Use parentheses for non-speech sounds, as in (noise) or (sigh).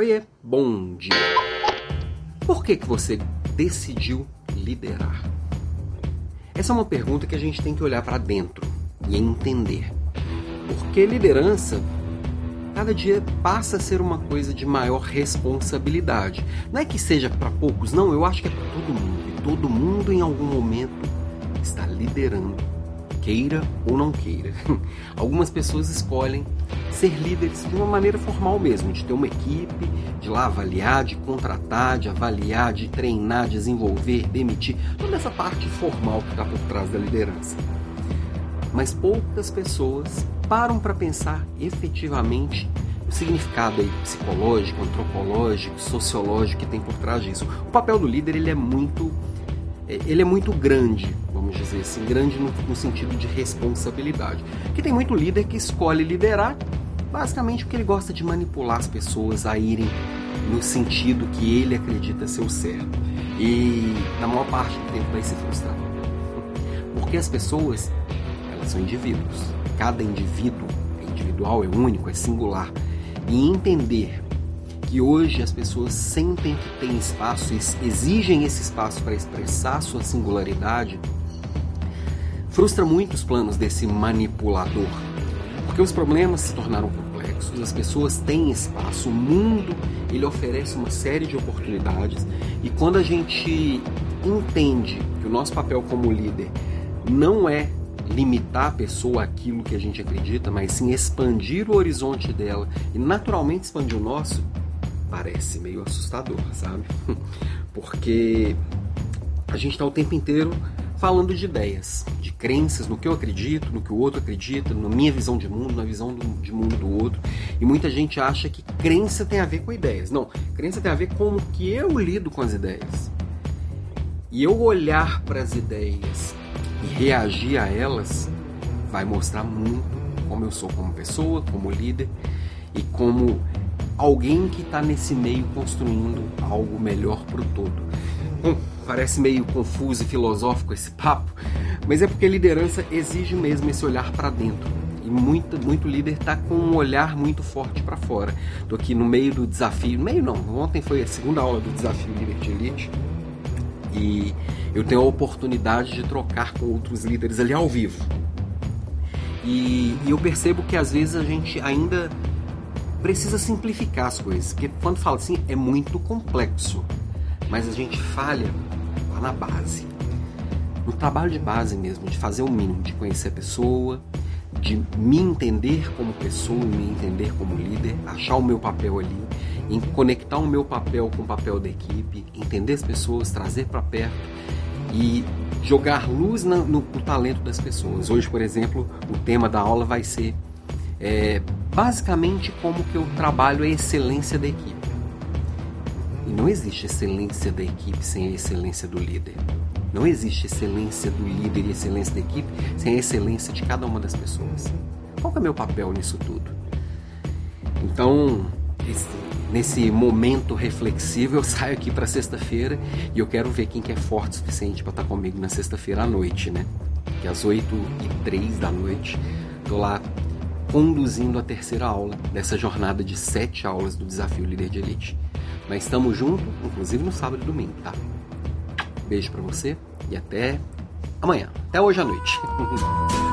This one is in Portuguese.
Oiê, bom dia. Por que, que você decidiu liderar? Essa é uma pergunta que a gente tem que olhar para dentro e entender. Porque liderança cada dia passa a ser uma coisa de maior responsabilidade. Não é que seja para poucos, não, eu acho que é para todo mundo. E todo mundo em algum momento está liderando, queira ou não queira. (laughs) Algumas pessoas escolhem ser líderes de uma maneira formal mesmo, de ter uma equipe, de lá avaliar, de contratar, de avaliar, de treinar, desenvolver, demitir, toda essa parte formal que está por trás da liderança. Mas poucas pessoas param para pensar efetivamente o significado aí psicológico, antropológico, sociológico que tem por trás disso. O papel do líder ele é muito ele é muito grande, vamos dizer assim, grande no, no, sentido de responsabilidade. Que tem muito líder que escolhe liderar basicamente porque ele gosta de manipular as pessoas a irem no sentido que ele acredita ser o certo. E na maior parte do tempo vai se frustrar. Porque as pessoas, elas são indivíduos. Cada indivíduo é individual, é único, é singular. E entender que hoje as pessoas sentem que tem espaço, exigem esse espaço para expressar sua singularidade, frustra muito os planos desse manipulador. Porque os problemas se tornaram complexos, as pessoas têm espaço, o mundo ele oferece uma série de oportunidades e quando a gente entende que o nosso papel como líder não é limitar a pessoa àquilo que a gente acredita, mas sim expandir o horizonte dela e naturalmente expandir o nosso, parece meio assustador, sabe? (laughs) Porque a gente está o tempo inteiro falando de ideias, de crenças, no que eu acredito, no que o outro acredita, na minha visão de mundo, na visão do, de mundo do outro. E muita gente acha que crença tem a ver com ideias. Não, crença tem a ver com o que eu lido com as ideias. E eu olhar para as ideias e reagir a elas vai mostrar muito como eu sou como pessoa, como líder e como alguém que está nesse meio construindo algo melhor para o todo. Hum, parece meio confuso e filosófico esse papo, mas é porque liderança exige mesmo esse olhar para dentro. E muito, muito líder está com um olhar muito forte para fora. Estou aqui no meio do desafio, meio não, ontem foi a segunda aula do desafio Líder de Elite e eu tenho a oportunidade de trocar com outros líderes ali ao vivo. E, e eu percebo que às vezes a gente ainda precisa simplificar as coisas, porque quando fala assim é muito complexo, mas a gente falha lá na base, no trabalho de base mesmo, de fazer o mínimo, de conhecer a pessoa, de me entender como pessoa, me entender como líder, achar o meu papel ali, em conectar o meu papel com o papel da equipe, entender as pessoas, trazer para perto e jogar luz no, no, no, talento das pessoas. Hoje, por exemplo, o tema da aula vai ser é, basicamente como que eu trabalho a excelência da equipe. E não existe excelência da equipe sem a excelência do líder. Não existe excelência do líder e excelência da equipe sem a excelência de cada uma das pessoas. Qual é o meu papel nisso tudo? Então, esse, nesse momento reflexivo, eu (laughs) saio aqui para sexta-feira e eu quero ver quem que é forte o suficiente para estar tá comigo na sexta-feira à noite, né? Que às 8 e 3 da noite, tô lá conduzindo a terceira aula dessa jornada de sete aulas do Desafio Líder de Elite. Nós estamos juntos, inclusive no sábado e domingo, tá? Beijo para você e até amanhã. Até hoje à noite. (laughs)